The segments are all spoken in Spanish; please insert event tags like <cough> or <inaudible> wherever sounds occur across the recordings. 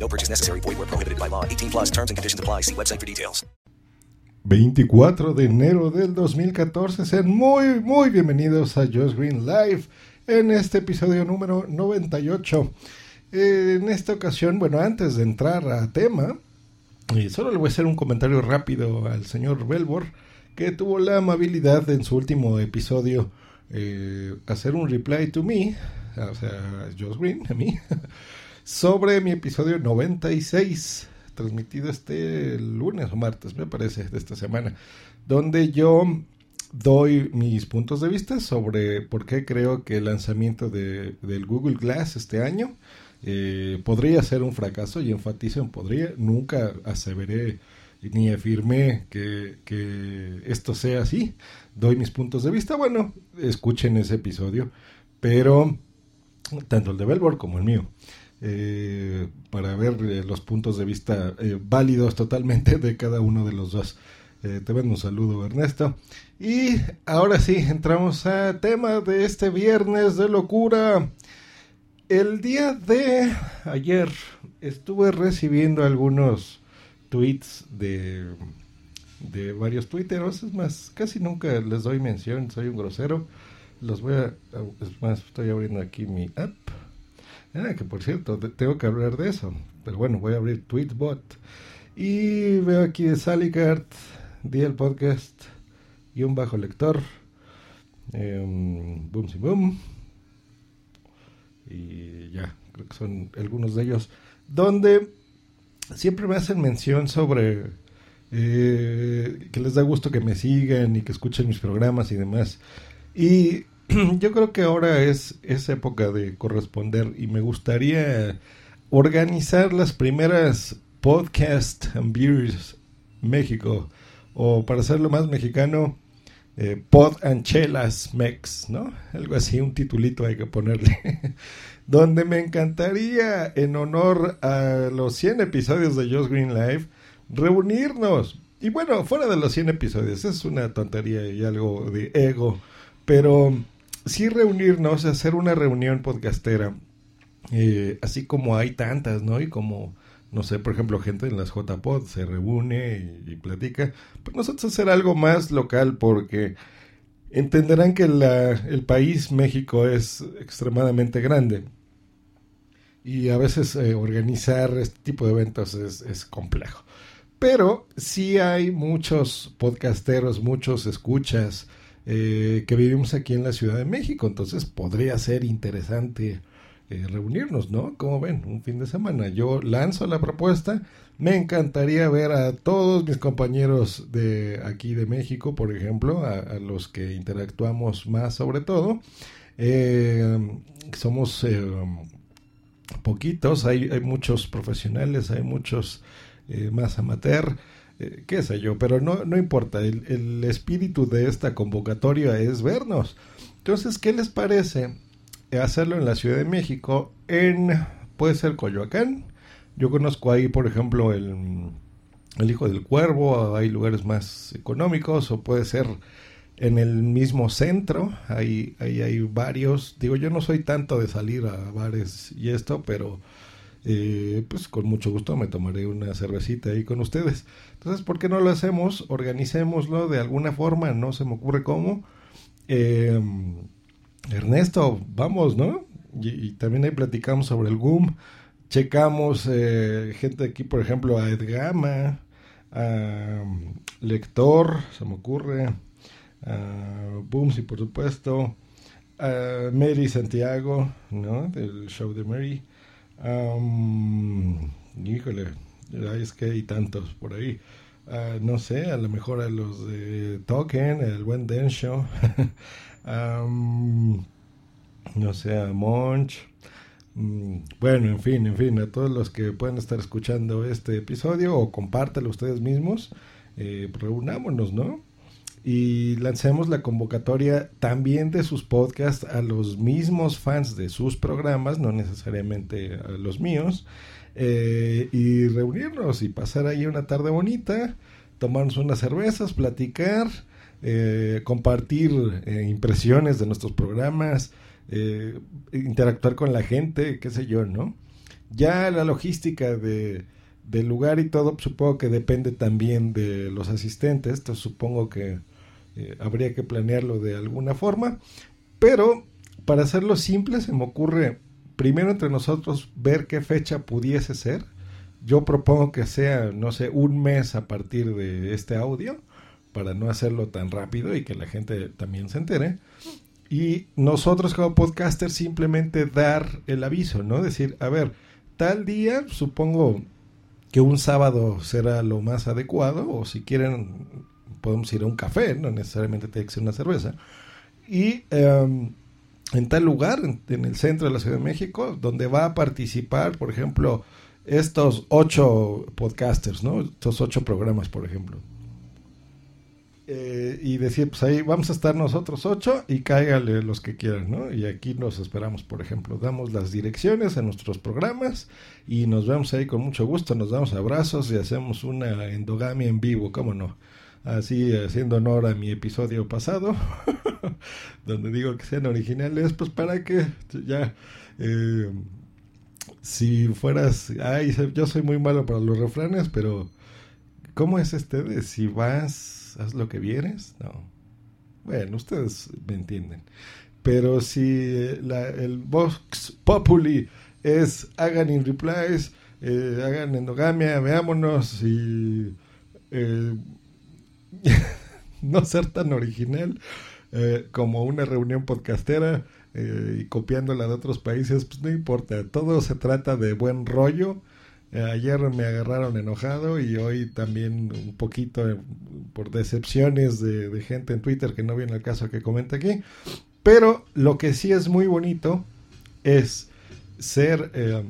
No purchase necessary. Void where prohibited by law. 18 plus terms and conditions apply. See website for details. 24 de enero del 2014. Sean muy, muy bienvenidos a Just Green Live en este episodio número 98. Eh, en esta ocasión, bueno, antes de entrar a tema, eh, solo le voy a hacer un comentario rápido al señor Belbor, que tuvo la amabilidad en su último episodio eh, hacer un reply to me, o sea, Josh Green, a mí, <laughs> sobre mi episodio 96, transmitido este lunes o martes, me parece, de esta semana, donde yo doy mis puntos de vista sobre por qué creo que el lanzamiento de, del Google Glass este año eh, podría ser un fracaso y enfatizo en podría, nunca aseveré ni afirmé que, que esto sea así, doy mis puntos de vista, bueno, escuchen ese episodio, pero tanto el de Belbor como el mío. Eh, para ver eh, los puntos de vista eh, válidos totalmente de cada uno de los dos. Te mando un saludo, Ernesto. Y ahora sí, entramos a tema de este viernes de locura. El día de ayer estuve recibiendo algunos tweets de, de varios twitteros. Es más, casi nunca les doy mención, soy un grosero. Los voy a. Es más, estoy abriendo aquí mi app. Ah, que por cierto, te- tengo que hablar de eso. Pero bueno, voy a abrir Tweetbot. Y veo aquí de Salicart, di el podcast, y un bajo lector. Em, boom, si boom. Y ya, creo que son algunos de ellos. Donde siempre me hacen mención sobre eh, que les da gusto que me sigan y que escuchen mis programas y demás. Y <clears throat> yo creo que ahora es, es época de corresponder y me gustaría organizar las primeras podcast and beers México o para hacerlo más mexicano eh, Pod and Chelas Mex, ¿no? Algo así, un titulito hay que ponerle. <laughs> Donde me encantaría, en honor a los 100 episodios de Just Green Live, reunirnos. Y bueno, fuera de los 100 episodios, es una tontería y algo de ego, pero sí reunirnos, hacer una reunión podcastera, eh, así como hay tantas, ¿no? Y como, no sé, por ejemplo, gente en las JPod se reúne y, platica, pues nosotros hacer algo más local porque entenderán que la, el país México es extremadamente grande y a veces eh, organizar este tipo de eventos es, es complejo. Pero sí hay muchos podcasteros, muchos escuchas eh, que vivimos aquí en la Ciudad de México, entonces podría ser interesante eh, reunirnos, ¿no? Como ven, un fin de semana. Yo lanzo la propuesta. Me encantaría ver a todos mis compañeros de aquí de México, por ejemplo, a, los que interactuamos más sobre todo. Eh, somos eh, poquitos, hay, hay muchos profesionales, hay muchos más amateur, eh, qué sé yo, pero no, no importa, el, el espíritu de esta convocatoria es vernos. Entonces, ¿qué les parece hacerlo en la Ciudad de México? En, puede ser Coyoacán, yo conozco ahí, por ejemplo, el, el Hijo del Cuervo, hay lugares más económicos, o puede ser en el mismo centro, ahí, ahí hay varios, digo, yo no soy tanto de salir a bares y esto, pero eh, pues con mucho gusto me tomaré una cervecita ahí con ustedes. Entonces, ¿por qué no lo hacemos? Organicémoslo de alguna forma, no se me ocurre cómo. Eh, Ernesto, vamos, ¿no? Y, también ahí platicamos sobre el GUM, checamos eh, gente aquí, por ejemplo, a Edgama, a um, Lector, se me ocurre, a Boomsy, por supuesto, a Mary Santiago, ¿no? Del show de Mary. Um, híjole, es que hay tantos por ahí. Uh, no sé, a lo mejor a los de Token, el buen Den Show. um, <laughs> no sé, a Monch. Um, bueno, en fin, en fin, a todos los que puedan estar escuchando este episodio o compártelo ustedes mismos. eh, reunámonos, ¿no? Y lancemos la convocatoria también de sus podcasts a los mismos fans de sus programas, no necesariamente a los míos, eh, y reunirnos y pasar ahí una tarde bonita, tomarnos unas cervezas, platicar, eh, compartir eh, impresiones de nuestros programas, interactuar con la gente, qué sé yo, ¿no? Ya la logística de, del lugar y todo, supongo que depende también de los asistentes, entonces supongo que eh, habría que planearlo de alguna forma, pero para hacerlo simple se me ocurre primero entre nosotros ver qué fecha pudiese ser. Yo propongo que sea, no sé, un mes a partir de este audio, para no hacerlo tan rápido y que la gente también se entere. Y nosotros como podcasters simplemente dar el aviso, ¿no? Decir, a ver, tal día, supongo que un sábado será lo más adecuado, o si quieren, podemos ir a un café, no necesariamente tiene que ser una cerveza. Y um, en tal lugar, en, en, el centro de la Ciudad de México, donde va a participar, por ejemplo, estos ocho podcasters, ¿no? Estos ocho programas, por ejemplo. Eh, y decir, pues ahí vamos a estar nosotros ocho y cáigale los que quieran, ¿no? Y aquí nos esperamos, por ejemplo, damos las direcciones a nuestros programas y nos vemos ahí con mucho gusto, nos damos abrazos y hacemos una endogamia en vivo, ¿cómo no? Así, haciendo honor a mi episodio pasado, <laughs> donde digo que sean originales, pues para que ya, eh, si fueras, ay, yo soy muy malo para los refranes, pero ¿cómo es este de si vas haz lo que vieres. No. Bueno, ustedes me entienden. Pero si la, el Vox Populi es hagan in replies, eh, hagan endogamia, veámonos y eh, <laughs> no ser tan original eh, como una reunión podcastera y copiándola de otros países, pues no importa. Todo se trata de buen rollo eh, ayer me agarraron enojado y hoy también un poquito eh, por decepciones de, gente en Twitter que no viene al caso que comenta aquí. Pero lo que sí es muy bonito es ser eh,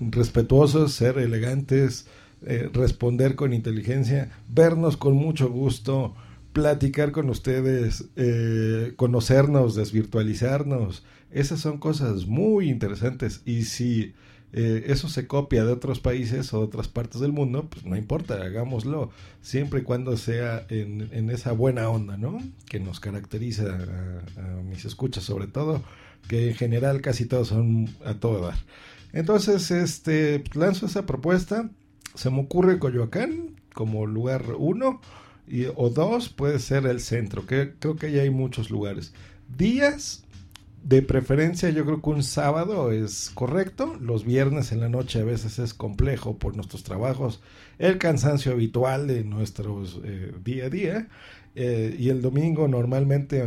respetuosos, ser elegantes, eh, responder con inteligencia, vernos con mucho gusto, platicar con ustedes, eh, conocernos, desvirtualizarnos. Esas son cosas muy interesantes y si eh, eso se copia de otros países o de otras partes del mundo, pues no importa, hagámoslo, siempre y cuando sea en, esa buena onda, ¿no? Que nos caracteriza a, a, mis escuchas sobre todo, que en general casi todos son a todo dar. Entonces, este, lanzo esa propuesta, se me ocurre Coyoacán como lugar uno, y, o dos puede ser el centro, que creo que ya hay muchos lugares. Días de preferencia, yo creo que un sábado es correcto. Los viernes en la noche a veces es complejo por nuestros trabajos, el cansancio habitual de nuestros eh, día a día. Eh, y el domingo normalmente,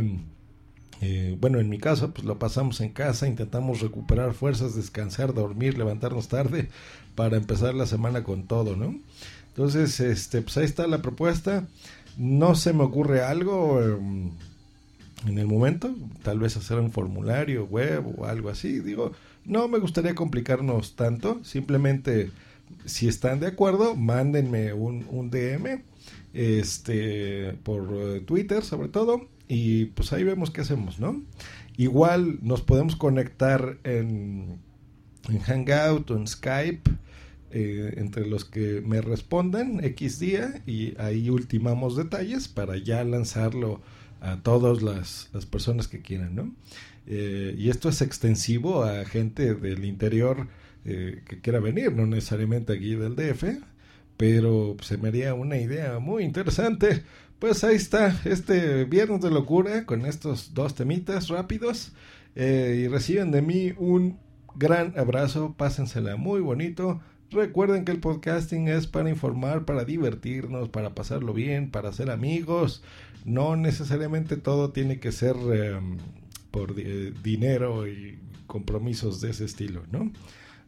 eh, bueno, en mi caso, pues lo pasamos en casa, intentamos recuperar fuerzas, descansar, dormir, levantarnos tarde para empezar la semana con todo, ¿no? Entonces, este, pues ahí está la propuesta. No se me ocurre algo. Eh, en el momento, tal vez hacer un formulario web o algo así. Digo, no me gustaría complicarnos tanto, simplemente si están de acuerdo, mándenme un, un DM este por uh, Twitter sobre todo y pues ahí vemos qué hacemos, ¿no? Igual nos podemos conectar en, en Hangout o en Skype eh, entre los que me respondan X día y ahí ultimamos detalles para ya lanzarlo a todas las, las personas que quieran, ¿no? Eh, y esto es extensivo a gente del interior eh, que quiera venir, no necesariamente aquí del DF, pero se me haría una idea muy interesante. Pues ahí está, este viernes de locura con estos dos temitas rápidos eh, y reciben de mí un gran abrazo, pásensela muy bonito. Recuerden que el podcasting es para informar, para divertirnos, para pasarlo bien, para ser amigos no necesariamente todo tiene que ser eh, por eh, dinero y compromisos de ese estilo, ¿no?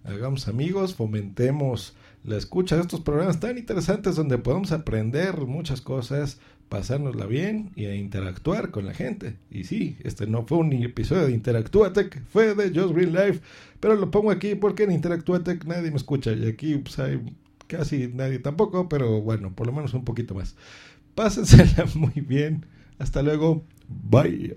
Hagamos amigos, fomentemos la escucha de estos programas tan interesantes donde podemos aprender muchas cosas, pasárnosla bien y a interactuar con la gente. Y sí, este no fue un episodio de Interactuatec, fue de Just Green Life, pero lo pongo aquí porque en Interactuatec nadie me escucha y aquí pues, hay casi nadie tampoco, pero bueno, por lo menos un poquito más. Pásensela <laughs> muy bien. Hasta luego. Bye.